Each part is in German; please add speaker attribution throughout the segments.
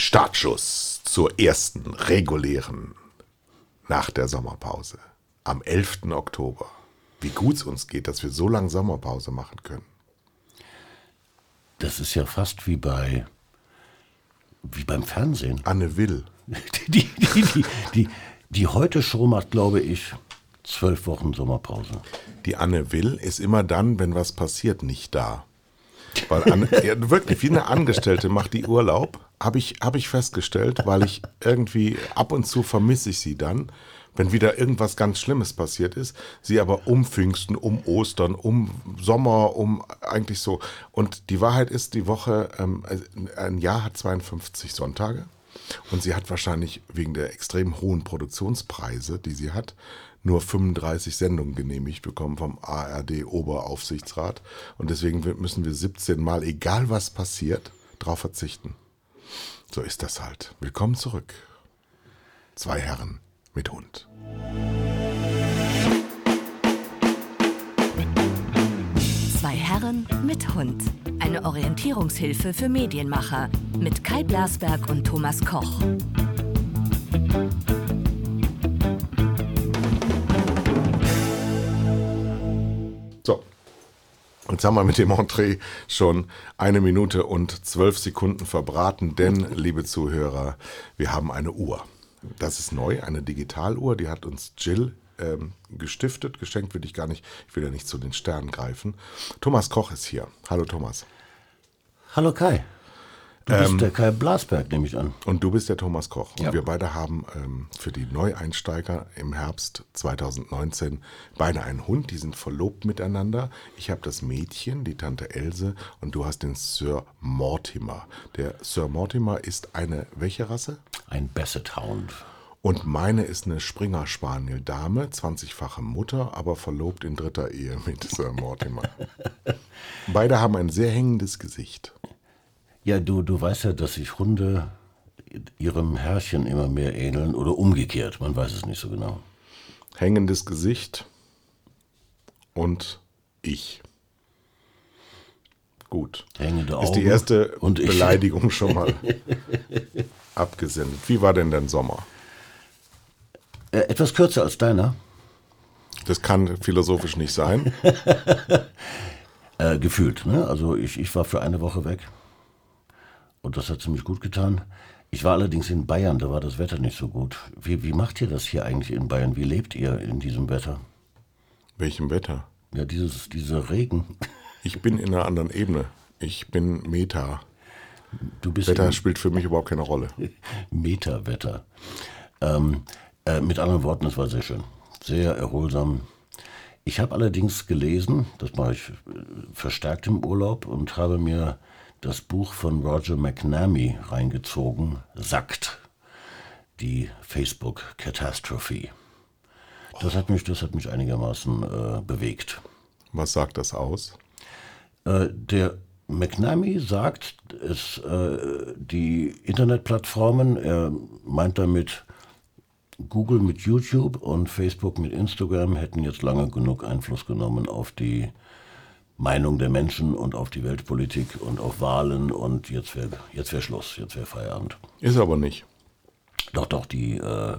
Speaker 1: Startschuss zur ersten regulären nach der Sommerpause am 11. Oktober. Wie gut es uns geht, dass wir so lange Sommerpause machen können.
Speaker 2: Das ist ja fast wie bei wie beim Fernsehen.
Speaker 1: Anne Will.
Speaker 2: Die, die, die, die, die heute Show macht, glaube ich, zwölf Wochen Sommerpause.
Speaker 1: Die Anne Will ist immer dann, wenn was passiert, nicht da. Weil Anne, ja, wirklich, wie eine Angestellte macht die Urlaub, habe ich, hab ich festgestellt, weil ich irgendwie ab und zu vermisse ich sie dann, wenn wieder irgendwas ganz Schlimmes passiert ist. Sie aber um Pfingsten, um Ostern, um Sommer, um eigentlich so. Und die Wahrheit ist, die Woche, ähm, ein Jahr hat 52 Sonntage. Und sie hat wahrscheinlich wegen der extrem hohen Produktionspreise, die sie hat, nur 35 Sendungen genehmigt bekommen vom ARD Oberaufsichtsrat. Und deswegen müssen wir 17 Mal, egal was passiert, darauf verzichten. So ist das halt. Willkommen zurück. Zwei Herren mit Hund.
Speaker 3: Zwei Herren mit Hund. Eine Orientierungshilfe für Medienmacher mit Kai Blasberg und Thomas Koch.
Speaker 1: Jetzt haben wir mit dem Entree schon eine Minute und zwölf Sekunden verbraten, denn, liebe Zuhörer, wir haben eine Uhr. Das ist neu, eine Digitaluhr, die hat uns Jill ähm, gestiftet. Geschenkt will ich gar nicht, ich will ja nicht zu den Sternen greifen. Thomas Koch ist hier. Hallo Thomas.
Speaker 2: Hallo Kai. Du
Speaker 1: Ähm,
Speaker 2: bist der Kai Blasberg, nehme ich an.
Speaker 1: Und du bist der Thomas Koch. Und
Speaker 2: Ja.
Speaker 1: wir beide haben ähm, für die Neueinsteiger im Herbst 2019 beide einen Hund. Die sind verlobt miteinander. Ich habe das Mädchen, die Tante Else, und du hast den Sir Mortimer. Der Sir Mortimer ist eine, welche Rasse?
Speaker 2: Ein Basset Hound.
Speaker 1: Und meine ist eine Springer Spaniel Dame, 20-fache Mutter, aber verlobt in dritter Ehe mit Sir Mortimer. Beide haben ein sehr hängendes Gesicht.
Speaker 2: Ja, du, du weißt ja, dass sich Hunde ihrem Herrchen immer mehr ähneln oder umgekehrt. Man weiß es nicht so genau.
Speaker 1: Hängendes Gesicht und ich. Gut.
Speaker 2: Hängende Augen.
Speaker 1: Ist die erste
Speaker 2: und ich.
Speaker 1: Beleidigung schon mal abgesendet. Wie war denn dein Sommer?
Speaker 2: Äh, etwas kürzer als deiner.
Speaker 1: Das kann philosophisch nicht sein.
Speaker 2: Äh, gefühlt, ne? Also ich, ich war für eine Woche weg. Und das hat ziemlich gut getan. Ich war allerdings in Bayern, da war das Wetter nicht so gut. Wie, wie macht ihr das hier eigentlich in Bayern? Wie lebt ihr in diesem Wetter?
Speaker 1: Welchem Wetter?
Speaker 2: Ja, dieses, dieser Regen.
Speaker 1: Ich bin in einer anderen Ebene. Ich bin Meta.
Speaker 2: Du bist
Speaker 1: Wetter spielt für mich überhaupt keine Rolle.
Speaker 2: Meta-Wetter. Ähm, äh, mit anderen Worten, es war sehr schön. Sehr erholsam. Ich habe allerdings gelesen, das mache ich äh, verstärkt im Urlaub und habe mir das Buch von Roger McNamee reingezogen, Sackt, die Facebook-Catastrophe. Das hat mich, das hat mich einigermaßen äh, bewegt.
Speaker 1: Was sagt das aus?
Speaker 2: Äh, der McNamee sagt, es, äh, die Internetplattformen, er meint damit, Google mit YouTube und Facebook mit Instagram hätten jetzt lange genug Einfluss genommen auf die Meinung der Menschen und auf die Weltpolitik und auf Wahlen und jetzt wäre jetzt wär Schluss, jetzt wäre Feierabend.
Speaker 1: Ist aber nicht.
Speaker 2: Doch, doch, die äh,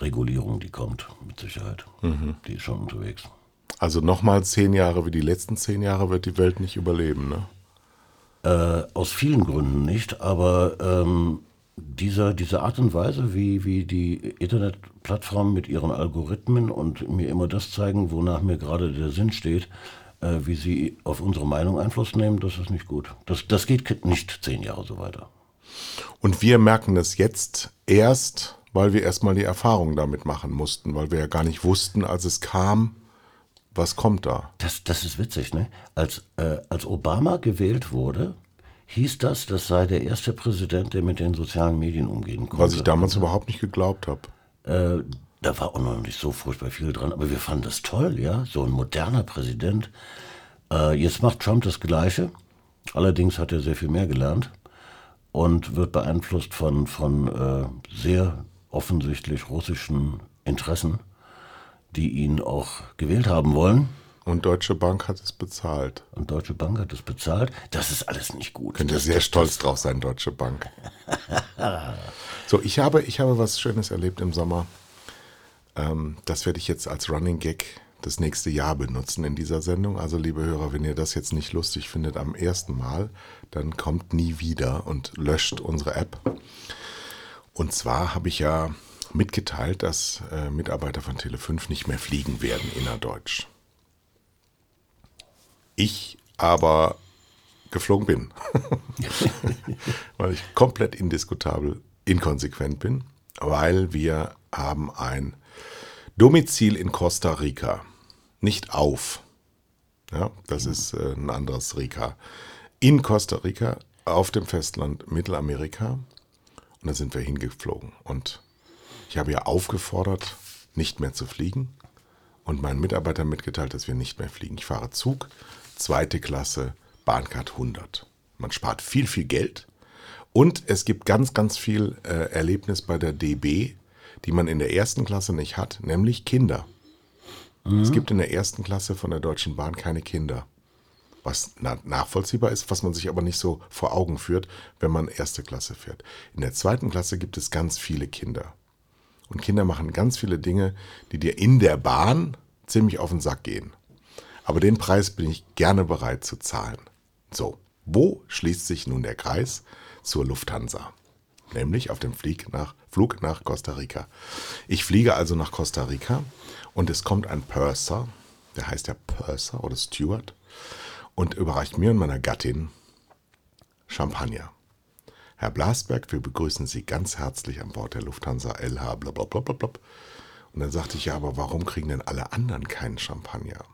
Speaker 2: Regulierung, die kommt mit Sicherheit. Die ist schon unterwegs.
Speaker 1: Also nochmal zehn Jahre wie die letzten zehn Jahre wird die Welt nicht überleben, ne?
Speaker 2: Äh, aus vielen Gründen nicht, aber ähm, dieser, diese Art und Weise, wie, wie die Internetplattformen mit ihren Algorithmen und mir immer das zeigen, wonach mir gerade der Sinn steht, wie sie auf unsere Meinung Einfluss nehmen, das ist nicht gut. Das, das geht nicht zehn Jahre so weiter.
Speaker 1: Und wir merken es jetzt erst, weil wir erstmal die Erfahrung damit machen mussten, weil wir ja gar nicht wussten, als es kam, was kommt da.
Speaker 2: Das, das ist witzig, ne? Als, äh, als Obama gewählt wurde, hieß das, das sei der erste Präsident, der mit den sozialen Medien umgehen konnte.
Speaker 1: Was ich damals überhaupt nicht geglaubt habe.
Speaker 2: Äh, da war auch noch nicht so furchtbar viel dran, aber wir fanden das toll, ja, so ein moderner Präsident. Äh, jetzt macht Trump das Gleiche, allerdings hat er sehr viel mehr gelernt und wird beeinflusst von, von äh, sehr offensichtlich russischen Interessen, die ihn auch gewählt haben wollen.
Speaker 1: Und Deutsche Bank hat es bezahlt.
Speaker 2: Und Deutsche Bank hat es bezahlt. Das ist alles nicht gut.
Speaker 1: Könnt ihr
Speaker 2: das,
Speaker 1: sehr
Speaker 2: das,
Speaker 1: stolz drauf sein, Deutsche Bank. so, ich habe, ich habe was Schönes erlebt im Sommer. Ähm, das werde ich jetzt als Running Gag das nächste Jahr benutzen in dieser Sendung. Also, liebe Hörer, wenn ihr das jetzt nicht lustig findet am ersten Mal, dann kommt nie wieder und löscht unsere App. Und zwar habe ich ja mitgeteilt, dass äh, Mitarbeiter von Tele5 nicht mehr fliegen werden innerdeutsch. Ich aber geflogen bin, weil ich komplett indiskutabel inkonsequent bin, weil wir haben ein Domizil in Costa Rica, nicht auf. Ja, das ist äh, ein anderes Rica. In Costa Rica, auf dem Festland Mittelamerika. Und da sind wir hingeflogen. Und ich habe ja aufgefordert, nicht mehr zu fliegen und meinen Mitarbeitern mitgeteilt, dass wir nicht mehr fliegen. Ich fahre Zug, zweite Klasse, Bahncard 100. Man spart viel, viel Geld und es gibt ganz, ganz viel äh, Erlebnis bei der DB, die man in der ersten Klasse nicht hat, nämlich Kinder. Mhm. Es gibt in der ersten Klasse von der Deutschen Bahn keine Kinder. Was na nachvollziehbar ist, was man sich aber nicht so vor Augen führt, wenn man erste Klasse fährt. In der zweiten Klasse gibt es ganz viele Kinder. Und Kinder machen ganz viele Dinge, die dir in der Bahn ziemlich auf den Sack gehen. Aber den Preis bin ich gerne bereit zu zahlen. So, wo schließt sich nun der Kreis zur Lufthansa? Nämlich auf dem Flug nach, Flug nach Costa Rica. Ich fliege also nach Costa Rica und es kommt ein Purser, der heißt ja Purser oder Steward, und überreicht mir und meiner Gattin Champagner. Herr Blasberg, wir begrüßen Sie ganz herzlich an Bord der Lufthansa LH, blablabla. Und dann sagte ich, ja, aber warum kriegen denn alle anderen keinen Champagner?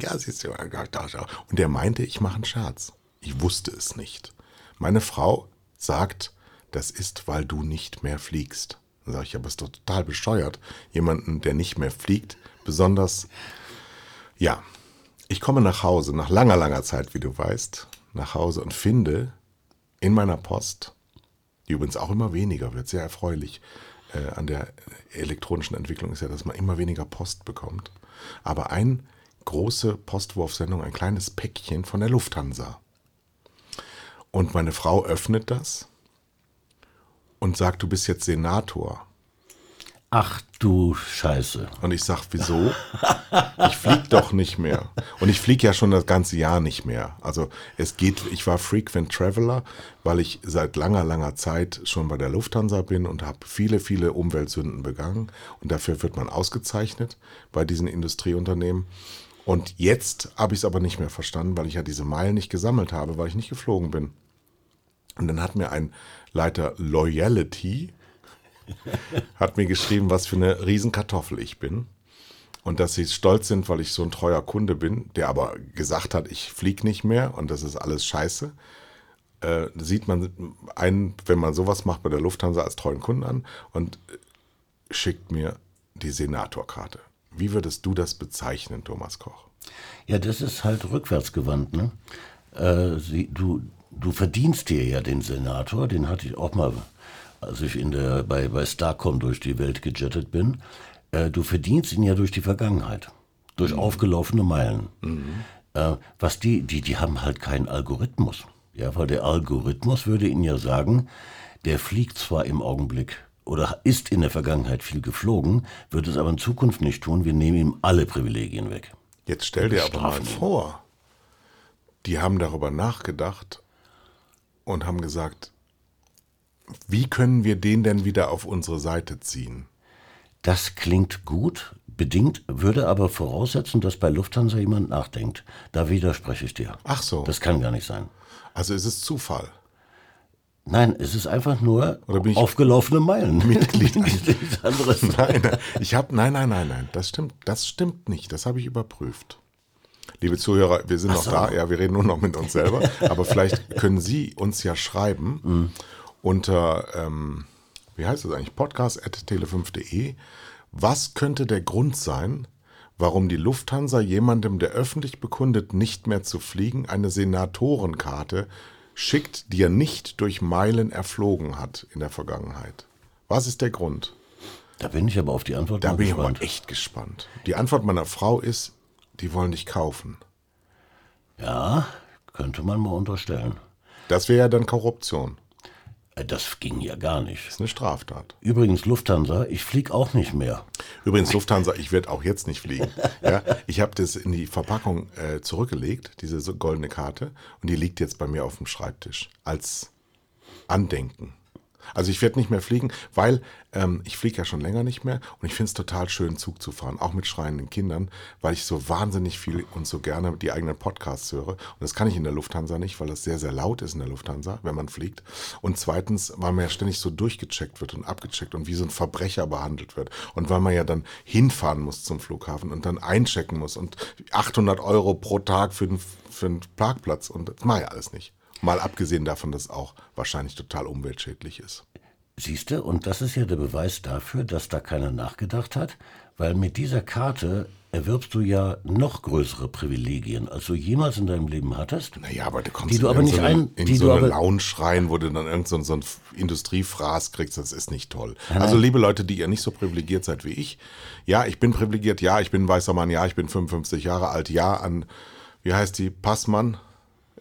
Speaker 1: Ja, siehst du, und der meinte, ich mache einen Scherz. Ich wusste es nicht. Meine Frau sagt, das ist, weil du nicht mehr fliegst. Dann sage ich, aber ist doch total bescheuert, jemanden, der nicht mehr fliegt, besonders, ja, ich komme nach Hause, nach langer, langer Zeit, wie du weißt, nach Hause und finde in meiner Post, die übrigens auch immer weniger wird, sehr erfreulich äh, an der elektronischen Entwicklung ist ja, dass man immer weniger Post bekommt. Aber eine große Postwurfsendung, ein kleines Päckchen von der Lufthansa. Und meine Frau öffnet das und sagt, du bist jetzt Senator.
Speaker 2: Ach du Scheiße.
Speaker 1: Und ich sag, wieso? Ich flieg doch nicht mehr. Und ich fliege ja schon das ganze Jahr nicht mehr. Also es geht, ich war Frequent Traveler, weil ich seit langer, langer Zeit schon bei der Lufthansa bin und habe viele, viele Umweltsünden begangen. Und dafür wird man ausgezeichnet bei diesen Industrieunternehmen. Und jetzt habe ich es aber nicht mehr verstanden, weil ich ja diese Meilen nicht gesammelt habe, weil ich nicht geflogen bin. Und dann hat mir ein Leiter Loyalty, hat mir geschrieben, was für eine Riesenkartoffel ich bin. Und dass sie stolz sind, weil ich so ein treuer Kunde bin, der aber gesagt hat, ich fliege nicht mehr und das ist alles scheiße. Äh, sieht man einen, wenn man sowas macht bei der Lufthansa als treuen Kunden an und schickt mir die Senatorkarte. Wie würdest du das bezeichnen, Thomas Koch?
Speaker 2: Ja, das ist halt rückwärtsgewandt. Ne? Äh, sie, du, du verdienst dir ja den Senator, den hatte ich auch mal als ich in der, bei, bei Starcom durch die Welt gejettet bin, äh, du verdienst ihn ja durch die Vergangenheit, durch mhm. aufgelaufene Meilen. Mhm. Äh, was die, die, die haben halt keinen Algorithmus. Ja, weil der Algorithmus würde ihnen ja sagen, der fliegt zwar im Augenblick oder ist in der Vergangenheit viel geflogen, wird es aber in Zukunft nicht tun. Wir nehmen ihm alle Privilegien weg.
Speaker 1: Jetzt stell dir aber mal vor, die haben darüber nachgedacht und haben gesagt, wie können wir den denn wieder auf unsere Seite ziehen?
Speaker 2: Das klingt gut, bedingt, würde aber voraussetzen, dass bei Lufthansa jemand nachdenkt. Da widerspreche ich dir.
Speaker 1: Ach so.
Speaker 2: Das kann gar nicht sein.
Speaker 1: Also ist es Zufall?
Speaker 2: Nein, es ist einfach nur aufgelaufene Meilen.
Speaker 1: Mitglied. Anderes. Nein, ich habe nein, nein, nein, nein, das stimmt, das stimmt nicht. Das habe ich überprüft. Liebe Zuhörer, wir sind Ach noch so. da. Ja, wir reden nur noch mit uns selber. aber vielleicht können Sie uns ja schreiben. Mhm unter, ähm, wie heißt das eigentlich, podcast.tele5.de. Was könnte der Grund sein, warum die Lufthansa jemandem, der öffentlich bekundet, nicht mehr zu fliegen, eine Senatorenkarte schickt, die er nicht durch Meilen erflogen hat in der Vergangenheit? Was ist der Grund?
Speaker 2: Da bin ich aber auf die Antwort
Speaker 1: Da bin gespannt. ich aber echt gespannt. Die Antwort meiner Frau ist, die wollen dich kaufen.
Speaker 2: Ja, könnte man mal unterstellen.
Speaker 1: Das wäre ja dann Korruption.
Speaker 2: Äh, Das ging ja gar nicht.
Speaker 1: Das ist eine Straftat.
Speaker 2: Übrigens, Lufthansa, ich fliege auch nicht mehr.
Speaker 1: Übrigens, Lufthansa, ich werde auch jetzt nicht fliegen. Ja, ich habe das in die Verpackung äh, zurückgelegt, diese goldene Karte, und die liegt jetzt bei mir auf dem Schreibtisch als Andenken. Also ich werde nicht mehr fliegen, weil ähm, ich fliege ja schon länger nicht mehr und ich finde es total schön, Zug zu fahren, auch mit schreienden Kindern, weil ich so wahnsinnig viel und so gerne die eigenen Podcasts höre. Und das kann ich in der Lufthansa nicht, weil das sehr, sehr laut ist in der Lufthansa, wenn man fliegt. Und zweitens, weil man ja ständig so durchgecheckt wird und abgecheckt und wie so ein Verbrecher behandelt wird. Und weil man ja dann hinfahren muss zum Flughafen und dann einchecken muss und 800 Euro pro Tag für den, für den Parkplatz und das mache ich alles nicht. Mal abgesehen davon, dass es auch wahrscheinlich total umweltschädlich ist.
Speaker 2: Siehst du, und das ist ja der Beweis dafür, dass da keiner nachgedacht hat, weil mit dieser Karte erwirbst du ja noch größere Privilegien, als du jemals in deinem Leben hattest.
Speaker 1: Naja, aber du kommst
Speaker 2: Die du
Speaker 1: in
Speaker 2: aber nicht
Speaker 1: so eine,
Speaker 2: ein-
Speaker 1: in
Speaker 2: die
Speaker 1: so eine Lounge rein, wo du dann irgend so, so ein Industriefraß kriegst, das ist nicht toll. Also liebe Leute, die ihr nicht so privilegiert seid wie ich, ja, ich bin privilegiert, ja, ich bin ein weißer Mann, ja, ich bin 55 Jahre alt, ja, an, wie heißt die, Passmann?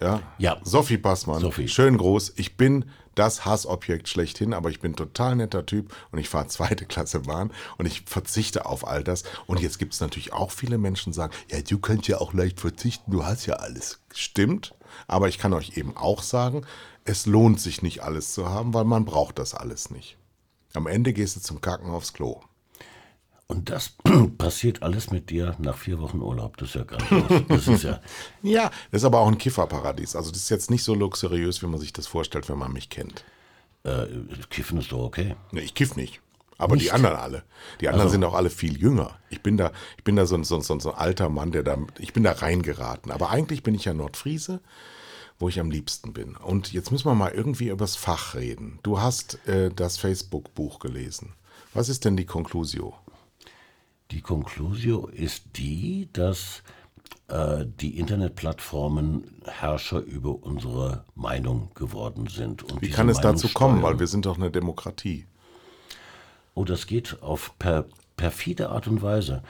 Speaker 1: Ja,
Speaker 2: Ja.
Speaker 1: Sophie Passmann,
Speaker 2: Sophie.
Speaker 1: schön groß. Ich bin das Hassobjekt schlechthin, aber ich bin total netter Typ und ich fahre zweite Klasse Bahn und ich verzichte auf all das. Und jetzt gibt es natürlich auch viele Menschen, die sagen, ja, du könnt ja auch leicht verzichten, du hast ja alles. Stimmt, aber ich kann euch eben auch sagen, es lohnt sich nicht alles zu haben, weil man braucht das alles nicht. Am Ende gehst du zum Kacken aufs Klo.
Speaker 2: Und das passiert alles mit dir nach vier Wochen Urlaub. Das ist ja grandios. Das ist ja,
Speaker 1: Ja, das ist aber auch ein Kifferparadies. Also das ist jetzt nicht so luxuriös, wie man sich das vorstellt, wenn man mich kennt.
Speaker 2: äh, Kiffen ist doch okay.
Speaker 1: Nee, ich kiff nicht. Aber die
Speaker 2: Nicht?
Speaker 1: anderen alle. Die anderen sind auch alle viel jünger. Ich bin da, ich bin da so ein, so, so, so ein alter Mann, der da, ich bin da reingeraten. Aber eigentlich bin ich ja Nordfriese, wo ich am liebsten bin. Und jetzt müssen wir mal irgendwie übers Fach reden. Du hast äh, das Facebook-Buch gelesen. Was ist denn die Conclusio?
Speaker 2: Die Conclusio ist die, dass äh, die Internetplattformen Herrscher über unsere Meinung geworden sind. Und
Speaker 1: Wie kann es
Speaker 2: Meinung
Speaker 1: dazu kommen?
Speaker 2: steuern.
Speaker 1: Weil wir sind doch eine Demokratie.
Speaker 2: Oh, das geht auf per, perfide Art und Weise.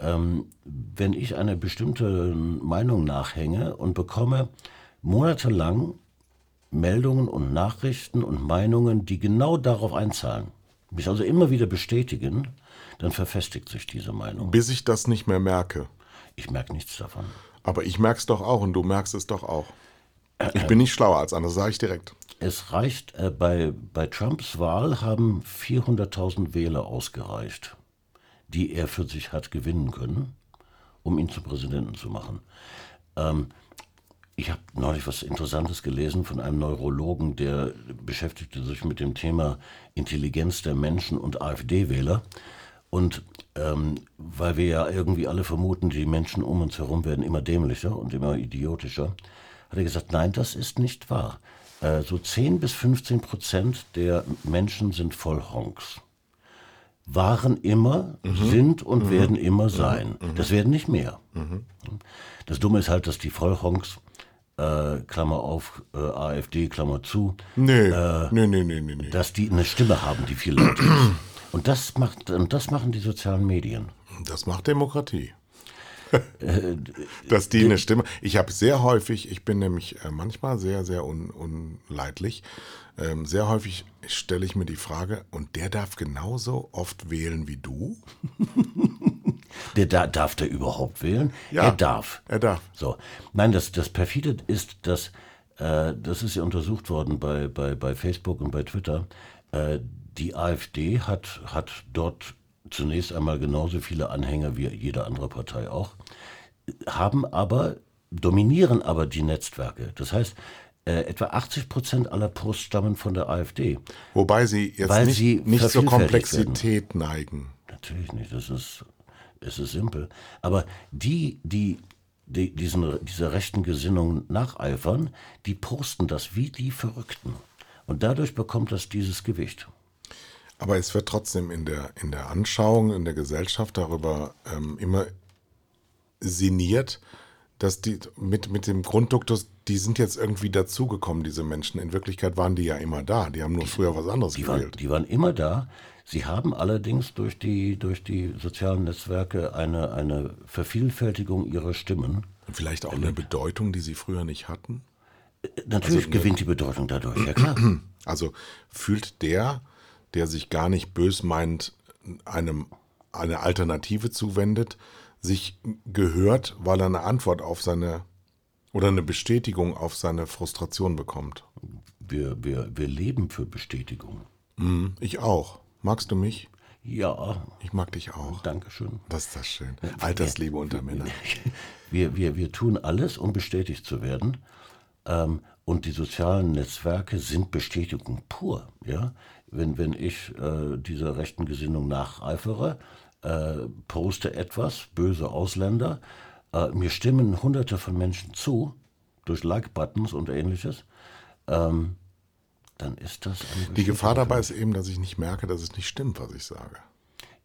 Speaker 2: Ähm, wenn ich einer bestimmten Meinung nachhänge und bekomme monatelang Meldungen und Nachrichten und Meinungen, die genau darauf einzahlen, mich also immer wieder bestätigen, dann verfestigt sich diese Meinung.
Speaker 1: Bis ich das nicht mehr merke.
Speaker 2: Ich merke nichts davon.
Speaker 1: Aber ich merk's doch auch und du merkst es doch auch. Ich bin nicht schlauer als andere, sage ich direkt.
Speaker 2: Es reicht, äh, bei, bei Trumps Wahl haben 400.000 Wähler ausgereicht, die er für sich hat gewinnen können, um ihn zum Präsidenten zu machen. Ähm, ich habe neulich was Interessantes gelesen von einem Neurologen, der beschäftigte sich mit dem Thema Intelligenz der Menschen und AfD-Wähler. Und ähm, weil wir ja irgendwie alle vermuten, die Menschen um uns herum werden immer dämlicher und immer idiotischer, hat er gesagt, nein, das ist nicht wahr. Äh, so 10 bis 15 Prozent der Menschen sind Vollhonks. Waren immer, sind und werden immer sein. Das werden nicht mehr. Das Dumme ist halt, dass die Vollhonks, äh, Klammer auf, äh, AfD, Klammer zu,
Speaker 1: Nee,
Speaker 2: Äh,
Speaker 1: nee, nee, nee, nee, nee.
Speaker 2: dass die eine Stimme haben, die viel lauter ist. Und das, macht, und das machen die sozialen Medien.
Speaker 1: Das macht Demokratie. Dass die eine Stimme. Ich habe sehr häufig, ich bin nämlich äh, manchmal sehr, sehr un, unleidlich. Ähm, sehr häufig stelle ich mir die Frage, und der darf genauso oft wählen wie du?
Speaker 2: Der, da, darf der überhaupt wählen?
Speaker 1: Ja.
Speaker 2: Er darf.
Speaker 1: Er darf.
Speaker 2: So. Nein, das, das perfide ist, dass, äh, das ist ja untersucht worden bei, bei, bei Facebook und bei Twitter. Äh, die AfD hat, hat dort zunächst einmal genauso viele Anhänger wie jede andere Partei auch, haben aber, dominieren aber die Netzwerke. Das heißt, äh, etwa 80 Prozent aller Posts stammen von der AfD.
Speaker 1: Wobei sie jetzt
Speaker 2: Weil
Speaker 1: nicht,
Speaker 2: sie
Speaker 1: nicht zur Komplexität neigen.
Speaker 2: Natürlich nicht, das ist, es ist simpel. Aber die, die, die diesen, dieser rechten Gesinnung nacheifern, die posten das wie die Verrückten. Und dadurch bekommt das dieses Gewicht.
Speaker 1: Aber es wird trotzdem in der, in der Anschauung, in der Gesellschaft darüber ähm, immer sinniert, dass die mit, mit dem Grundduktus, die sind jetzt irgendwie dazugekommen, diese Menschen. In Wirklichkeit waren die ja immer da. Die haben nur früher was anderes
Speaker 2: Die waren,
Speaker 1: gewählt.
Speaker 2: die waren immer da. Sie haben allerdings durch die, durch die sozialen Netzwerke eine, eine Vervielfältigung ihrer Stimmen.
Speaker 1: Vielleicht auch eine Bedeutung, die sie früher nicht hatten?
Speaker 2: Natürlich
Speaker 1: Also,
Speaker 2: gewinnt die Bedeutung dadurch, ja klar.
Speaker 1: Also fühlt der, der sich gar nicht bös meint, einem eine Alternative zuwendet, sich gehört, weil er eine Antwort auf seine oder eine Bestätigung auf seine Frustration bekommt.
Speaker 2: Wir, wir, wir leben für Bestätigung.
Speaker 1: Mhm, ich auch. Magst du mich?
Speaker 2: Ja,
Speaker 1: Ich mag dich auch.
Speaker 2: Dankeschön.
Speaker 1: Das ist das schön. Altersliebe unter Männern.
Speaker 2: Wir, wir, wir tun alles, um bestätigt zu werden. Ähm, und die sozialen Netzwerke sind Bestätigung pur. Ja? Wenn, wenn ich äh, dieser rechten Gesinnung nacheifere, äh, poste etwas, böse Ausländer, äh, mir stimmen hunderte von Menschen zu, durch Like-Buttons und ähnliches, ähm, dann ist das
Speaker 1: Die Gefahr dabei ist eben, dass ich nicht merke, dass es nicht stimmt, was ich sage.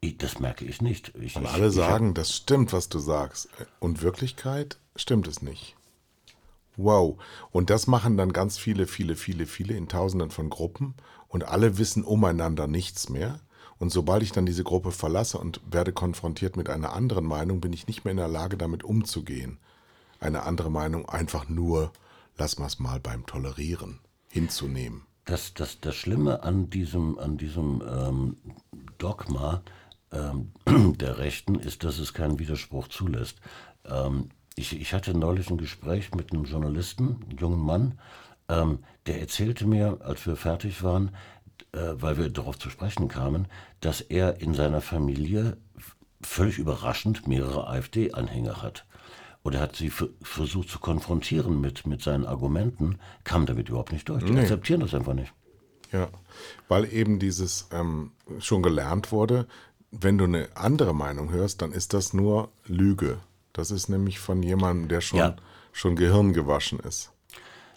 Speaker 2: Ich- Das merke ich nicht. Ich,
Speaker 1: Und
Speaker 2: ich,
Speaker 1: alle
Speaker 2: ich
Speaker 1: sagen, das stimmt, was du sagst. Und Wirklichkeit stimmt es nicht. Wow. Und das machen dann ganz viele, viele, viele, viele in Tausenden von Gruppen. Und alle wissen umeinander nichts mehr. Und sobald ich dann diese Gruppe verlasse und werde konfrontiert mit einer anderen Meinung, bin ich nicht mehr in der Lage, damit umzugehen. Eine andere Meinung einfach nur, lass mal's mal beim Tolerieren hinzunehmen.
Speaker 2: Das, das, das Schlimme an diesem, an diesem ähm, Dogma ähm, der Rechten ist, dass es keinen Widerspruch zulässt. Ähm, ich, ich hatte neulich ein Gespräch mit einem Journalisten, einem jungen Mann, ähm, der erzählte mir, als wir fertig waren, äh, weil wir darauf zu sprechen kamen, dass er in seiner Familie völlig überraschend mehrere AfD-Anhänger hat. Und er hat sie versucht zu konfrontieren mit, mit seinen Argumenten, kam damit überhaupt nicht durch. Die akzeptieren das einfach nicht.
Speaker 1: Ja, weil eben dieses ähm, schon gelernt wurde, wenn du eine andere Meinung hörst, dann ist das nur Lüge. Das ist nämlich von jemandem, der schon,
Speaker 2: Ja.
Speaker 1: schon Gehirn gewaschen ist.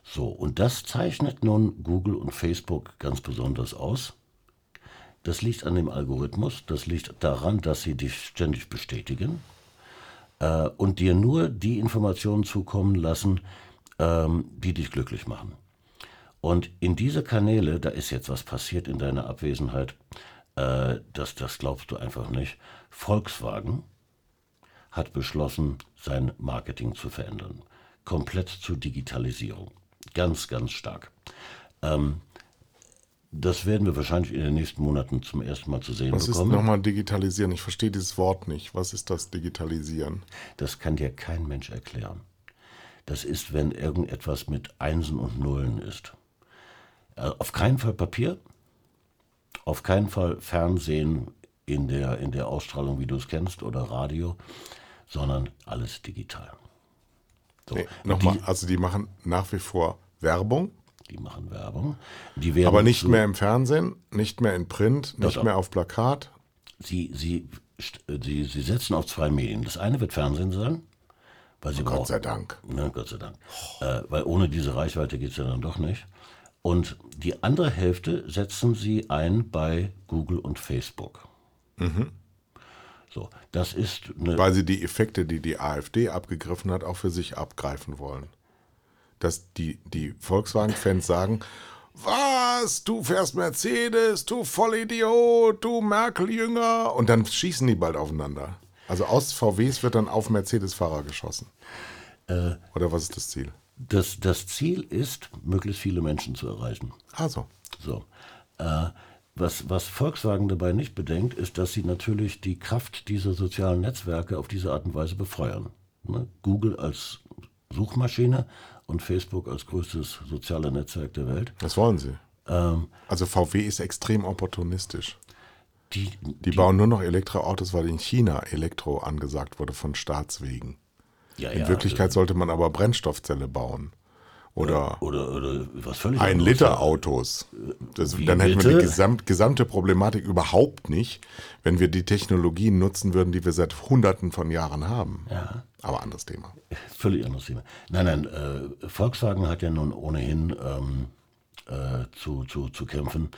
Speaker 2: So, und das zeichnet nun Google und Facebook ganz besonders aus. Das liegt an dem Algorithmus, das liegt daran, dass sie dich ständig bestätigen äh, und dir nur die Informationen zukommen lassen, ähm, die dich glücklich machen. Und in diese Kanäle, da ist jetzt was passiert in deiner Abwesenheit, äh, das, das glaubst du einfach nicht. Volkswagen hat beschlossen, sein Marketing zu verändern. Komplett zur Digitalisierung. Ganz, ganz stark. Ähm, das werden wir wahrscheinlich in den nächsten Monaten zum ersten Mal zu sehen
Speaker 1: Was ist
Speaker 2: bekommen.
Speaker 1: nochmal digitalisieren? Ich verstehe dieses Wort nicht. Was ist das Digitalisieren?
Speaker 2: Das kann dir kein Mensch erklären. Das ist, wenn irgendetwas mit Einsen und Nullen ist. Äh, Auf keinen Fall Papier, auf keinen Fall Fernsehen in der, in der Ausstrahlung, wie du es kennst, oder Radio, sondern alles digital. So,
Speaker 1: Nee, nochmal, also die machen nach wie vor Werbung,
Speaker 2: die machen Werbung. Die werden
Speaker 1: aber nicht
Speaker 2: zu-
Speaker 1: mehr im Fernsehen, nicht mehr in Print, nicht mehr auf Plakat.
Speaker 2: Sie, sie, st- sie, sie setzen auf zwei Medien. Das eine wird Fernsehen sein, weil sie
Speaker 1: Gott
Speaker 2: brauchen-
Speaker 1: sei Dank.
Speaker 2: Ne, Gott sei Dank. Äh, weil ohne diese Reichweite geht es ja dann doch nicht. Und die andere Hälfte setzen sie ein bei Google und Facebook. So, das ist.
Speaker 1: Weil sie die Effekte, die die AfD abgegriffen hat, auch für sich abgreifen wollen. Dass die, die Volkswagen-Fans sagen, was, du fährst Mercedes, du Vollidiot, du Merkel-Jünger. Und dann schießen die bald aufeinander. Also aus VWs wird dann auf Mercedes-Fahrer geschossen. Oder was ist das Ziel?
Speaker 2: Das, das Ziel ist, möglichst viele Menschen zu erreichen.
Speaker 1: Also,
Speaker 2: So. Äh, was, was Volkswagen dabei nicht bedenkt, ist, dass sie natürlich die Kraft dieser sozialen Netzwerke auf diese Art und Weise befeuern. Ne? Google als Suchmaschine und Facebook als größtes soziale Netzwerk der Welt.
Speaker 1: das wollen sie.
Speaker 2: Ähm,
Speaker 1: Also VW ist extrem opportunistisch.
Speaker 2: die,
Speaker 1: Die, bauen nur noch Elektroautos, weil in China Elektro angesagt wurde von Staatswegen.
Speaker 2: ja,
Speaker 1: In
Speaker 2: ja,
Speaker 1: Wirklichkeit sollte man aber Brennstoffzelle bauen. Oder
Speaker 2: Oder, oder was völlig
Speaker 1: ein
Speaker 2: anderes.
Speaker 1: Liter Autos. Das, dann hätten wir die gesamt, gesamte Problematik überhaupt nicht, wenn wir die Technologien nutzen würden, die wir seit Hunderten von Jahren haben.
Speaker 2: Ja.
Speaker 1: Aber anderes Thema.
Speaker 2: Völlig anderes Thema. Nein, nein, äh, Volkswagen hat ja nun ohnehin ähm, äh, zu, zu, zu kämpfen.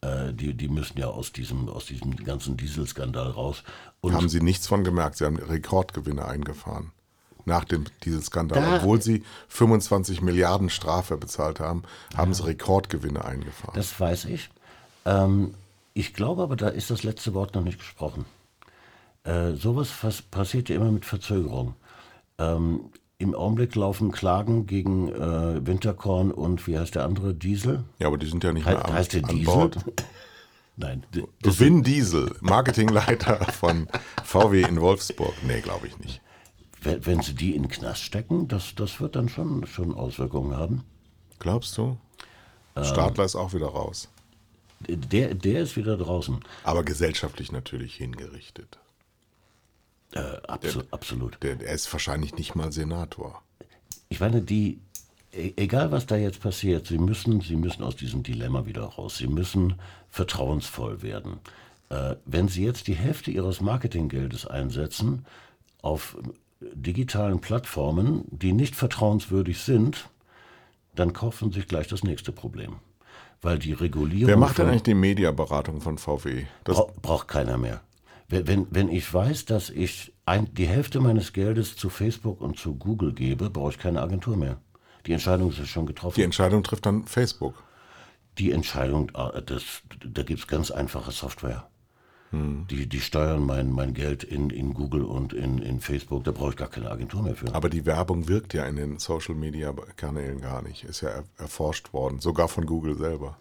Speaker 2: Äh, die, die müssen ja aus diesem, aus diesem ganzen Dieselskandal raus. Und
Speaker 1: Haben Sie nichts von gemerkt? Sie haben Rekordgewinne eingefahren. Nach dem Dieselskandal.
Speaker 2: Da-
Speaker 1: Obwohl Sie 25 Milliarden Strafe bezahlt haben, haben Sie Rekordgewinne eingefahren.
Speaker 2: das weiß ich. Ähm, Ich glaube aber, da ist das letzte Wort noch nicht gesprochen. Äh, sowas passiert ja immer mit Verzögerung. Ähm, Im Augenblick laufen Klagen gegen äh, Winterkorn und wie heißt der andere? Diesel?
Speaker 1: Ja, aber die sind ja nicht
Speaker 2: He
Speaker 1: mehr an,
Speaker 2: heißt der
Speaker 1: an
Speaker 2: Diesel?
Speaker 1: Bord.
Speaker 2: Nein,
Speaker 1: Vin Diesel, Marketingleiter von VW in Wolfsburg. Nee, glaube ich nicht.
Speaker 2: Wenn, wenn sie die in den Knast stecken, das, das wird dann schon, schon Auswirkungen haben.
Speaker 1: Glaubst du?
Speaker 2: Ähm.
Speaker 1: Stadler ist auch wieder raus.
Speaker 2: Der, der ist wieder draußen.
Speaker 1: Aber gesellschaftlich natürlich hingerichtet.
Speaker 2: Äh, abso absolut.
Speaker 1: Der, er ist wahrscheinlich nicht mal Senator.
Speaker 2: Ich meine, die, e- egal was da jetzt passiert, sie müssen, sie müssen aus diesem Dilemma wieder raus. Sie müssen vertrauensvoll werden. Äh, wenn sie jetzt die Hälfte ihres Marketinggeldes einsetzen auf digitalen Plattformen, die nicht vertrauenswürdig sind, dann kaufen sich gleich das nächste Problem. Weil die Regulierung.
Speaker 1: Wer macht denn eigentlich die Mediaberatung von VW? Das,
Speaker 2: Bra braucht keiner mehr. Wenn, wenn, wenn ich weiß, dass ich ein, die Hälfte meines Geldes zu Facebook und zu Google gebe, brauche ich keine Agentur mehr. Die Entscheidung ist schon getroffen.
Speaker 1: die Entscheidung trifft dann Facebook.
Speaker 2: Die Entscheidung, äh, das, da gibt es ganz einfache Software.
Speaker 1: Hm.
Speaker 2: Die, die steuern mein, mein Geld in, in Google und in, in Facebook, da brauche ich gar keine Agentur mehr für.
Speaker 1: Aber die Werbung wirkt ja in den Social Media Kanälen gar nicht. Ist ja er, erforscht worden, sogar von Google selber.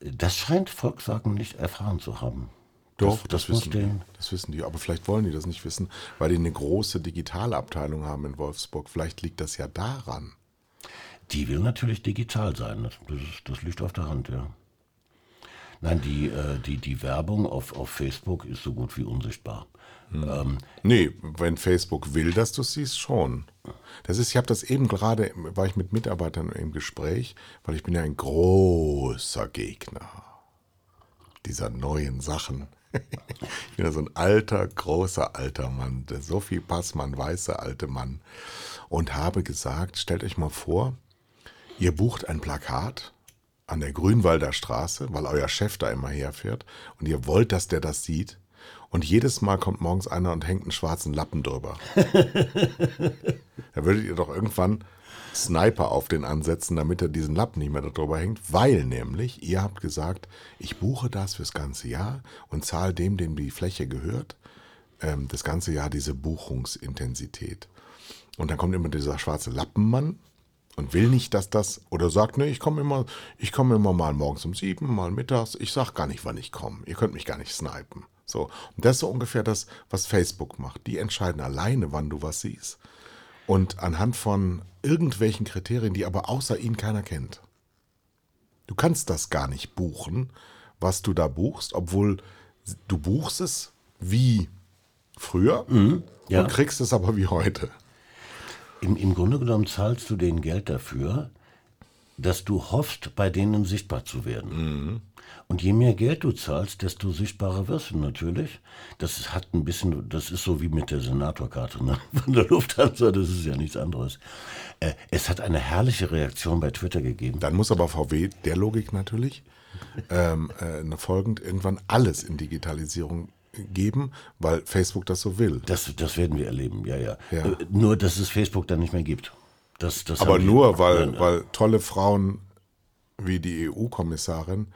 Speaker 2: Das scheint Volkswagen nicht erfahren zu haben.
Speaker 1: Doch,
Speaker 2: das,
Speaker 1: das,
Speaker 2: muss
Speaker 1: wissen die. Das wissen die. Aber vielleicht wollen die das nicht wissen, weil die eine große Digitalabteilung haben in Wolfsburg. Vielleicht liegt das ja daran.
Speaker 2: Die will natürlich digital sein. Das, das, das liegt auf der Hand, ja. Nein, die, äh, die, die Werbung auf, auf Facebook ist so gut wie unsichtbar. Ähm,
Speaker 1: Nee, wenn Facebook will, dass du es siehst, schon. Das ist, ich habe das eben gerade, war ich mit Mitarbeitern im Gespräch, weil ich bin ja ein großer Gegner dieser neuen Sachen. Ich bin ja so ein alter, großer, alter Mann, der Sophie Passmann, weißer alte Mann. Und habe gesagt, stellt euch mal vor, ihr bucht ein Plakat an der Grünwalder Straße, weil euer Chef da immer herfährt und ihr wollt, dass der das sieht. Und jedes Mal kommt morgens einer und hängt einen schwarzen Lappen drüber. da würdet ihr doch irgendwann Sniper auf den ansetzen, damit er diesen Lappen nicht mehr drüber hängt, weil nämlich ihr habt gesagt, ich buche das fürs ganze Jahr und zahle dem, dem die Fläche gehört, ähm, das ganze Jahr diese Buchungsintensität. Und dann kommt immer dieser schwarze Lappenmann und will nicht, dass das, oder sagt, nee, ich komme immer, ich komme immer mal morgens um sieben, mal mittags, ich sag gar nicht, wann ich komme. Ihr könnt mich gar nicht snipen. So. Und das ist so ungefähr das, was Facebook macht. Die entscheiden alleine, wann du was siehst. Und anhand von irgendwelchen Kriterien, die aber außer ihnen keiner kennt. Du kannst das gar nicht buchen, was du da buchst, obwohl du buchst es wie früher
Speaker 2: ja.
Speaker 1: und kriegst es aber wie heute.
Speaker 2: Im, Im Grunde genommen zahlst du denen Geld dafür, dass du hoffst, bei denen sichtbar zu werden. Und je mehr Geld du zahlst, desto sichtbarer wirst du natürlich. Das ist- hat ein bisschen, das ist so wie mit der Senatorkarte ne? von der Lufthansa, das ist ja nichts anderes. Äh, es hat eine herrliche Reaktion bei Twitter gegeben.
Speaker 1: Dann muss aber VW der Logik natürlich ähm, äh, folgend irgendwann alles in Digitalisierung geben, weil Facebook das so will.
Speaker 2: Das, das werden wir erleben, ja, ja.
Speaker 1: Ja.
Speaker 2: Äh, nur, dass es Facebook dann nicht mehr gibt. Das, das
Speaker 1: Aber nur, weil,
Speaker 2: Nein,
Speaker 1: weil tolle Frauen wie die EU-Kommissarin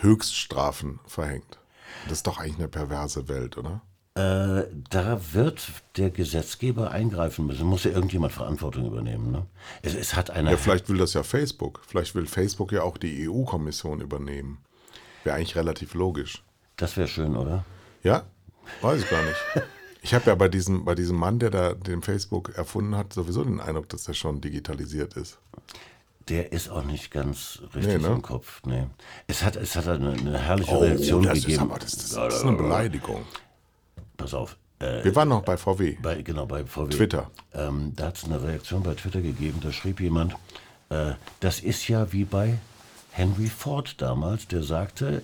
Speaker 1: Höchststrafen verhängt. Das ist doch eigentlich eine perverse Welt, oder?
Speaker 2: Äh, da wird der Gesetzgeber eingreifen müssen. Muss ja irgendjemand Verantwortung übernehmen. Ne? Es, es hat eine.
Speaker 1: Ja, vielleicht will das ja Facebook. Vielleicht will Facebook ja auch die EU-Kommission übernehmen. Wäre eigentlich relativ logisch.
Speaker 2: das wäre schön, oder?
Speaker 1: Ja? Weiß ich gar nicht. Ich habe ja bei diesem, bei diesem Mann, der da den Facebook erfunden hat, sowieso den Eindruck, dass er schon digitalisiert ist.
Speaker 2: Der ist auch nicht ganz richtig
Speaker 1: Nee, ne?
Speaker 2: im Kopf. Nee. Es hat, es hat eine, eine herrliche
Speaker 1: Oh,
Speaker 2: Reaktion
Speaker 1: das ist,
Speaker 2: gegeben.
Speaker 1: aber, das, das, das ist eine Beleidigung.
Speaker 2: Pass auf. Äh,
Speaker 1: Wir waren noch bei VW.
Speaker 2: bei, genau, bei VW.
Speaker 1: Twitter.
Speaker 2: Ähm, da hat es eine Reaktion bei Twitter gegeben. Da schrieb jemand, äh, das ist ja wie bei Henry Ford damals, der sagte,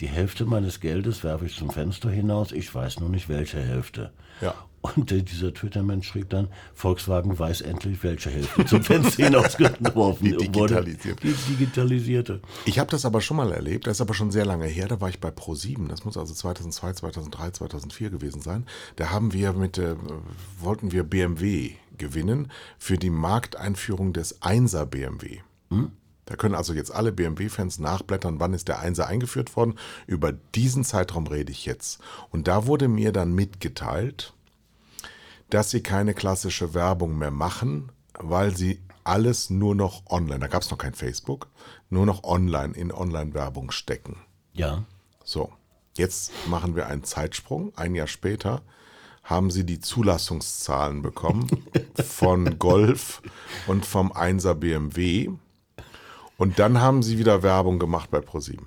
Speaker 2: die Hälfte meines Geldes werfe ich zum Fenster hinaus, ich weiß nur nicht welche Hälfte.
Speaker 1: Ja.
Speaker 2: Und der, dieser Twitter-Mensch schrieb dann, Volkswagen weiß endlich, welche Hälfte zum Fenster hinausgeworfen
Speaker 1: Die digitalisierte.
Speaker 2: Die digitalisierte.
Speaker 1: Ich habe das aber schon mal erlebt, das ist aber schon sehr lange her, da war ich bei Pro7, das muss also 2002, 2003, 2004 gewesen sein. Da haben wir mit, äh, wollten wir BMW gewinnen für die Markteinführung des 1er BMW. Da können also jetzt alle BMW-Fans nachblättern, wann ist der Einser eingeführt worden. Über diesen Zeitraum rede ich jetzt. Und da wurde mir dann mitgeteilt, dass sie keine klassische Werbung mehr machen, weil sie alles nur noch online, da gab es noch kein Facebook, nur noch online in Online-Werbung stecken.
Speaker 2: Ja.
Speaker 1: So, jetzt machen wir einen Zeitsprung. Ein Jahr später haben sie die Zulassungszahlen bekommen von Golf und vom 1er BMW. Und dann haben sie wieder Werbung gemacht bei ProSieben.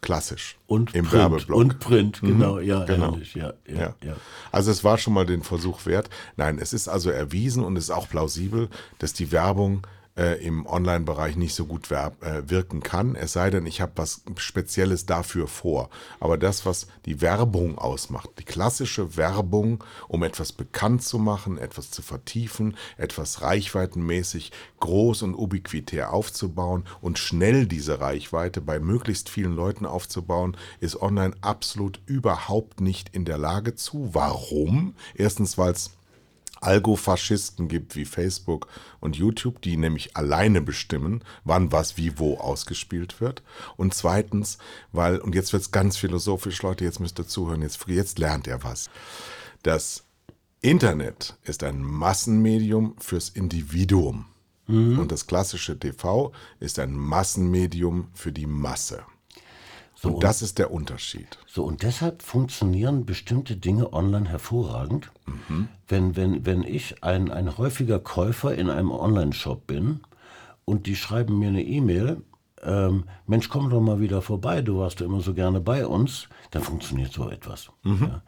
Speaker 1: Klassisch.
Speaker 2: Und
Speaker 1: im
Speaker 2: Print.
Speaker 1: Werbeblock.
Speaker 2: Und Print, genau, ja,
Speaker 1: genau.
Speaker 2: ehrlich, ja, ja,
Speaker 1: Ja.
Speaker 2: ja.
Speaker 1: Also es war schon mal den Versuch wert. Nein, es ist also erwiesen und es ist auch plausibel, dass die Werbung äh, im Online-Bereich nicht so gut werb, äh, wirken kann. Es sei denn, ich habe was Spezielles dafür vor. Aber das, was die Werbung ausmacht, die klassische Werbung, um etwas bekannt zu machen, etwas zu vertiefen, etwas reichweitenmäßig groß und ubiquitär aufzubauen und schnell diese Reichweite bei möglichst vielen Leuten aufzubauen, ist online absolut überhaupt nicht in der Lage zu. Warum? Erstens, weil es Algofaschisten gibt wie Facebook und YouTube, die nämlich alleine bestimmen, wann was wie wo ausgespielt wird. Und zweitens, weil, und jetzt wird es ganz philosophisch, Leute, jetzt müsst ihr zuhören, jetzt, jetzt lernt ihr was. Das Internet ist ein Massenmedium fürs Individuum. Und das klassische TV ist ein Massenmedium für die Masse.
Speaker 2: So,
Speaker 1: Und das ist der Unterschied.
Speaker 2: So, und deshalb funktionieren bestimmte Dinge online hervorragend. Wenn, wenn, wenn ich ein, ein häufiger Käufer in einem Online-Shop bin und die schreiben mir eine E-Mail, ähm, Mensch, komm doch mal wieder vorbei, du warst ja immer so gerne bei uns, dann funktioniert so etwas. Ja.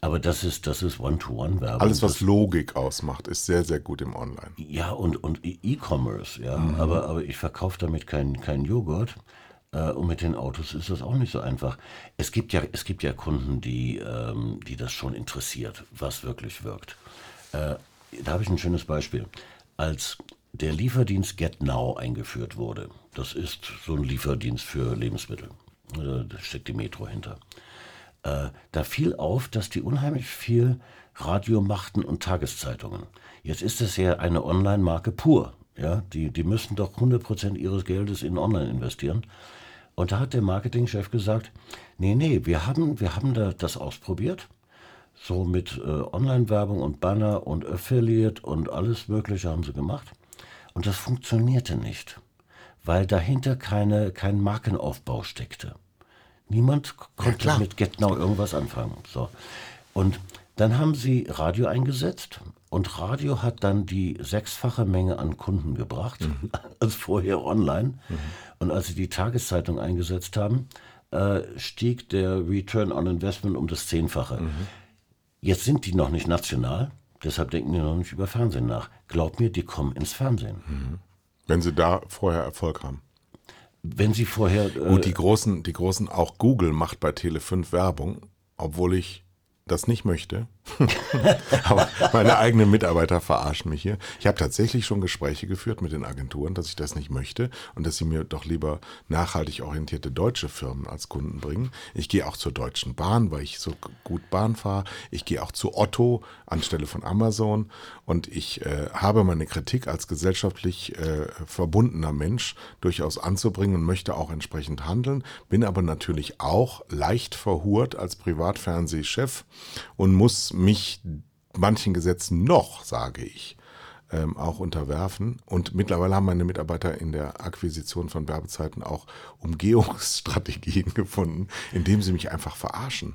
Speaker 2: Aber das ist, das ist One-to-One-Werbung.
Speaker 1: Alles, was
Speaker 2: Das-
Speaker 1: Logik ausmacht, ist sehr, sehr gut im Online.
Speaker 2: Ja, und, und E-Commerce, ja.
Speaker 1: Mhm.
Speaker 2: Aber, aber ich verkaufe damit keinen kein Joghurt. Äh, und mit den Autos ist das auch nicht so einfach. Es gibt ja, es gibt ja Kunden, die, ähm, die das schon interessiert, was wirklich wirkt. Äh, da habe ich ein schönes Beispiel. Als der Lieferdienst GetNow eingeführt wurde, das ist so ein Lieferdienst für Lebensmittel. Äh, Da steckt die Metro hinter. Äh, da fiel auf, dass die unheimlich viel Radio machten und Tageszeitungen. Jetzt ist es ja eine Online-Marke pur. Ja, die, die müssen doch 100% ihres Geldes in Online investieren. Und da hat der Marketingchef gesagt, nee, nee, wir haben, wir haben da das ausprobiert. So mit äh, Online-Werbung und Banner und Affiliate und alles Mögliche haben sie gemacht. Und das funktionierte nicht, weil dahinter keine, kein Markenaufbau steckte. Niemand konnte
Speaker 1: klar.
Speaker 2: mit GetNow irgendwas anfangen. So. Und dann haben sie Radio eingesetzt und Radio hat dann die sechsfache Menge an Kunden gebracht als vorher online. Und als sie die Tageszeitung eingesetzt haben, äh, stieg der Return on Investment um das Zehnfache. Jetzt sind die noch nicht national, deshalb denken die noch nicht über Fernsehen nach. Glaub mir, die kommen ins Fernsehen.
Speaker 1: Wenn sie da vorher Erfolg haben.
Speaker 2: Wenn sie vorher. Äh,
Speaker 1: Gut, die großen, die großen, auch Google macht bei Tele5 Werbung, obwohl ich das nicht möchte. Aber meine eigenen Mitarbeiter verarschen mich hier. Ich habe tatsächlich schon Gespräche geführt mit den Agenturen, dass ich das nicht möchte und dass sie mir doch lieber nachhaltig orientierte deutsche Firmen als Kunden bringen. Ich gehe auch zur Deutschen Bahn, weil ich so gut Bahn fahre. Ich gehe auch zu Otto anstelle von Amazon und ich äh, habe meine Kritik als gesellschaftlich äh, verbundener Mensch durchaus anzubringen und möchte auch entsprechend handeln, bin aber natürlich auch leicht verhurt als Privatfernsehchef und muss mich manchen Gesetzen noch, sage ich, ähm, auch unterwerfen. Und mittlerweile haben meine Mitarbeiter in der Akquisition von Werbezeiten auch Umgehungsstrategien gefunden, indem sie mich einfach verarschen.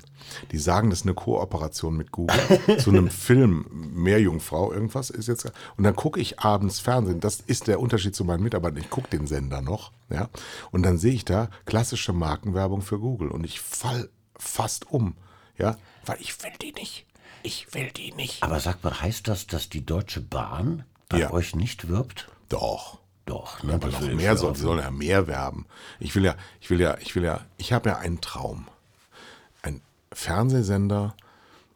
Speaker 1: Die sagen, das ist eine Kooperation mit Google zu einem Film Meerjungfrau, irgendwas ist jetzt. Und dann gucke ich abends Fernsehen. Das ist der Unterschied zu meinen Mitarbeitern. Ich gucke den Sender noch, ja. Und dann sehe ich da klassische Markenwerbung für Google und ich fall fast um, ja, weil ich will die nicht. Ich will die nicht.
Speaker 2: aber sag mal, heißt das, dass die Deutsche Bahn bei
Speaker 1: Ja.
Speaker 2: euch nicht wirbt?
Speaker 1: Doch.
Speaker 2: Doch, ne?
Speaker 1: Aber noch mehr soll, sie sollen ja mehr werben. Ich will ja, ich will ja, ich will ja, ich habe ja einen Traum. Ein Fernsehsender.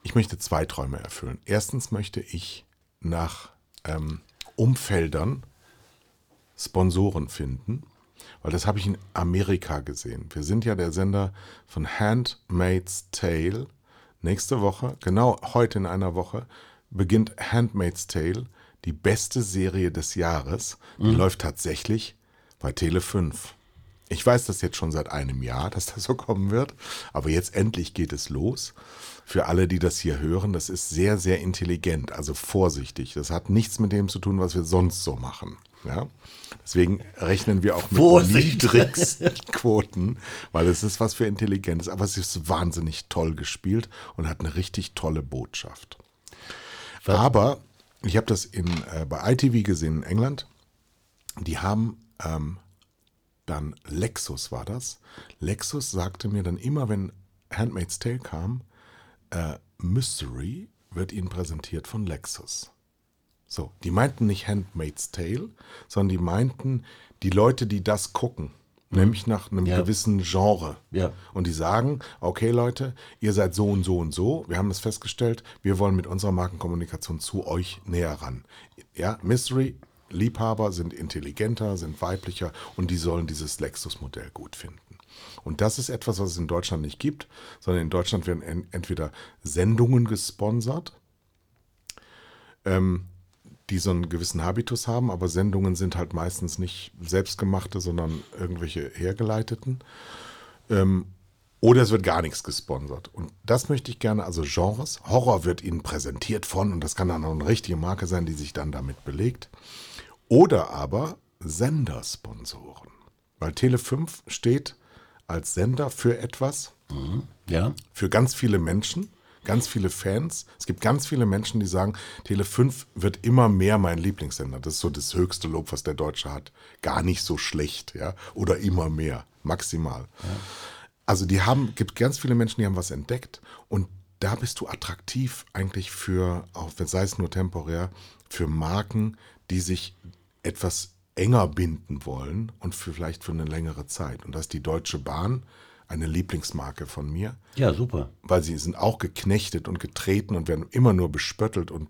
Speaker 1: Ich möchte zwei Träume erfüllen. Erstens möchte ich nach ähm, Umfeldern Sponsoren finden, weil das habe ich in Amerika gesehen. Wir sind ja der Sender von Handmaid's Tale. Nächste Woche, genau heute in einer Woche, beginnt Handmaid's Tale, die beste Serie des Jahres. Die läuft tatsächlich Bei Tele 5. Ich weiß das jetzt schon seit einem Jahr, dass das so kommen wird, aber jetzt endlich geht es los. Für alle, die das hier hören, das ist sehr, sehr intelligent, also vorsichtig. Das hat nichts mit dem zu tun, was wir sonst so machen. Ja? Deswegen rechnen wir auch mit
Speaker 2: Vorsicht.
Speaker 1: niedrigsten Quoten, weil es ist was für Intelligentes, aber es ist wahnsinnig toll gespielt und hat eine richtig tolle Botschaft. Aber ich habe das in, äh, bei ITV gesehen in England. Die haben ähm, dann Lexus war das. Lexus sagte mir dann immer, wenn Handmaid's Tale kam, äh, Mystery wird ihnen präsentiert von Lexus. So, die meinten nicht Handmaid's Tale, sondern die meinten die Leute, die das gucken. Nämlich nach einem
Speaker 2: Ja.
Speaker 1: gewissen Genre.
Speaker 2: Ja.
Speaker 1: Und die sagen, okay Leute, ihr seid so und so und so, wir haben das festgestellt, wir wollen mit unserer Markenkommunikation zu euch näher ran. Ja, Mystery, Liebhaber sind intelligenter, sind weiblicher und die sollen dieses Lexus-Modell gut finden. Und das ist etwas, was es in Deutschland nicht gibt, sondern in Deutschland werden en entweder Sendungen gesponsert, ähm, die so einen gewissen Habitus haben, aber Sendungen sind halt meistens nicht selbstgemachte, sondern irgendwelche hergeleiteten. Ähm, oder es wird gar nichts gesponsert. Und das möchte ich gerne, also Genres. Horror wird Ihnen präsentiert von, und das kann dann auch eine richtige Marke sein, die sich dann damit belegt. Oder aber Sendersponsoren. Weil Tele 5 steht als Sender für etwas,
Speaker 2: Ja,
Speaker 1: für ganz viele Menschen, ganz viele Fans. Es gibt ganz viele Menschen, die sagen, Tele 5 wird immer mehr mein Lieblingssender. Das ist so das höchste Lob, was der Deutsche hat. Gar nicht so schlecht, ja. Oder immer mehr, maximal. Also die haben, gibt ganz viele Menschen, die haben was entdeckt und da bist du attraktiv eigentlich für, auch wenn sei es nur temporär, für Marken, die sich etwas enger binden wollen und für vielleicht für eine längere Zeit. Und das ist die Deutsche Bahn, eine Lieblingsmarke von mir
Speaker 2: ja, super.
Speaker 1: weil sie sind auch geknechtet und getreten und werden immer nur bespöttelt und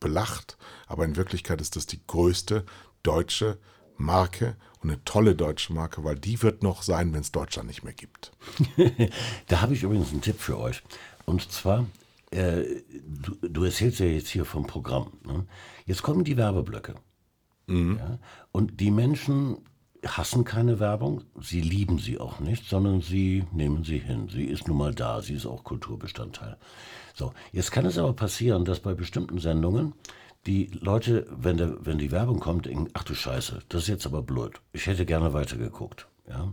Speaker 1: belacht. Aber in Wirklichkeit ist das die größte deutsche Marke und eine tolle deutsche Marke, weil die wird noch sein, wenn es Deutschland nicht mehr gibt.
Speaker 2: Da habe ich übrigens einen Tipp für euch. Und zwar, äh, du, du erzählst ja jetzt hier vom Programm. Ne? Jetzt kommen die Werbeblöcke. Ja? Und die Menschen hassen keine Werbung, sie lieben sie auch nicht, sondern sie nehmen sie hin. Sie ist nun mal da, sie ist auch Kulturbestandteil. So, jetzt kann es aber passieren, dass bei bestimmten Sendungen die Leute, wenn, der, wenn die Werbung kommt, denken, ach du Scheiße, das ist jetzt aber blöd. Ich hätte gerne weitergeguckt. Ja?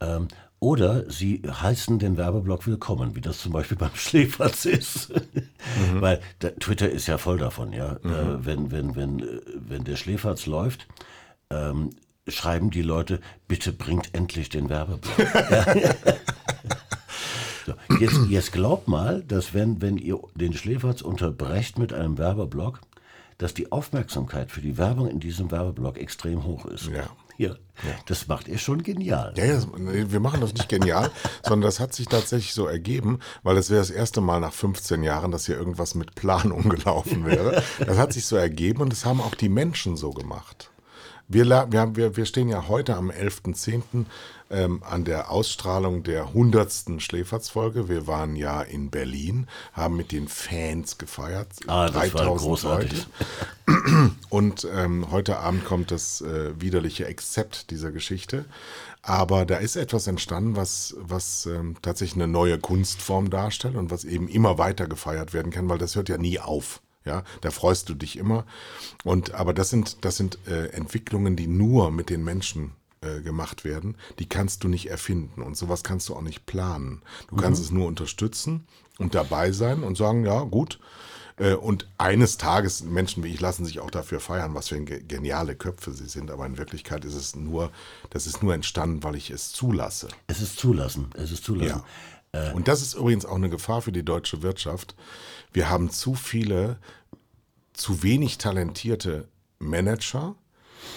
Speaker 2: Ähm, oder sie heißen den Werbeblock willkommen, wie das zum Beispiel beim Schläferz ist. Weil der, Twitter ist ja voll davon, ja. Äh, wenn, wenn, wenn, äh, wenn der Schläferz läuft, ähm, schreiben die Leute, bitte bringt endlich den Werbeblock. So, jetzt, jetzt glaubt mal, dass wenn, wenn ihr den Schläferz unterbrecht mit einem Werbeblock, dass die Aufmerksamkeit für die Werbung in diesem Werbeblock extrem hoch ist.
Speaker 1: Ja.
Speaker 2: Ja, das macht ihr schon genial.
Speaker 1: Ja, ja, wir machen das nicht genial, sondern das hat sich tatsächlich so ergeben, weil es wäre das erste Mal nach 15 Jahren, dass hier irgendwas mit Planung gelaufen wäre. Das hat sich so ergeben und das haben auch die Menschen so gemacht. Wir, wir, wir, wir stehen ja heute am 11.10. Ähm, an der Ausstrahlung der 100. Schläferzfolge. Wir waren ja in Berlin, haben mit den Fans gefeiert.
Speaker 2: Ah, das war großartig.
Speaker 1: Und ähm, heute Abend kommt das äh, widerliche Exzept dieser Geschichte. Aber da ist etwas entstanden, was, was ähm, tatsächlich eine neue Kunstform darstellt und was eben immer weiter gefeiert werden kann, weil das hört ja nie auf. Ja, da freust du dich immer. Und aber das sind, das sind äh, Entwicklungen, die nur mit den Menschen äh, gemacht werden. Die kannst du nicht erfinden und sowas kannst du auch nicht planen. Du kannst es nur unterstützen und dabei sein und sagen, ja gut, äh, Und eines Tages, Menschen wie ich lassen sich auch dafür feiern, was für ge- geniale Köpfe sie sind. Aber in Wirklichkeit ist es nur, das ist nur entstanden, weil ich es zulasse.
Speaker 2: Es ist zulassen. Es ist zulassen.
Speaker 1: Ja. Und das ist übrigens auch eine Gefahr für die deutsche Wirtschaft. Wir haben zu viele, zu wenig talentierte Manager,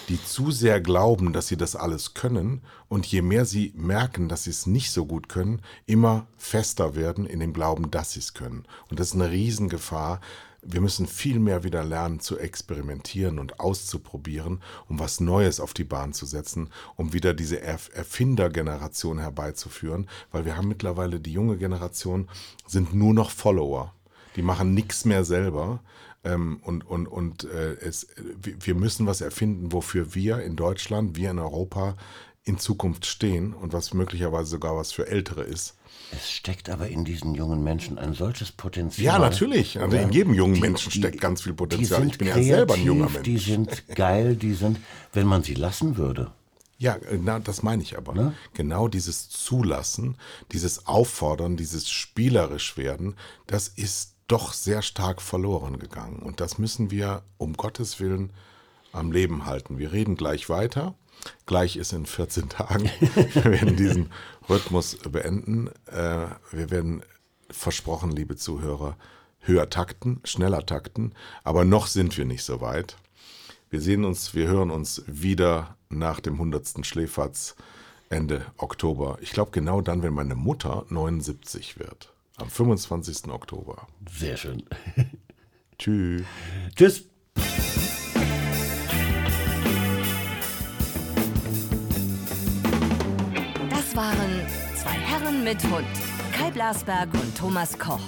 Speaker 1: die zu sehr glauben, dass sie das alles können und je mehr sie merken, dass sie es nicht so gut können, immer fester werden in dem Glauben, dass sie es können. Und das ist eine Riesengefahr. Wir müssen viel mehr wieder lernen zu experimentieren und auszuprobieren, um was Neues auf die Bahn zu setzen, um wieder diese Erf Erfindergeneration herbeizuführen, weil wir haben mittlerweile die junge Generation sind nur noch Follower. Die machen nichts mehr selber. Ähm, und und, und äh, es, wir müssen was erfinden, wofür wir in Deutschland, wir in Europa in Zukunft stehen und was möglicherweise sogar was für Ältere ist.
Speaker 2: Es steckt aber in diesen jungen Menschen ein solches Potenzial.
Speaker 1: Ja, natürlich. Also in jedem jungen Menschen
Speaker 2: die,
Speaker 1: steckt ganz viel Potenzial.
Speaker 2: Die sind
Speaker 1: ich bin
Speaker 2: kreativ,
Speaker 1: ja selber ein junger Mensch.
Speaker 2: Die sind geil, die sind, wenn man sie lassen würde.
Speaker 1: Ja, na, das meine ich aber. Ne? Genau dieses Zulassen, dieses Auffordern, dieses spielerisch werden, das ist doch sehr stark verloren gegangen. Und das müssen wir um Gottes Willen am Leben halten. Wir reden gleich weiter. Gleich ist in 14 Tagen. Wir werden diesen Rhythmus beenden. Äh, wir werden versprochen, liebe Zuhörer, höher takten, schneller takten, aber noch sind wir nicht so weit. Wir sehen uns, wir hören uns wieder nach dem 100. Schläferz Ende Oktober. Ich glaube genau dann, wenn meine Mutter 79 wird. Am 25. Oktober.
Speaker 2: Sehr schön.
Speaker 1: Tschüss.
Speaker 2: Tschüss.
Speaker 3: Mit Hund. Kai Blasberg und Thomas Koch.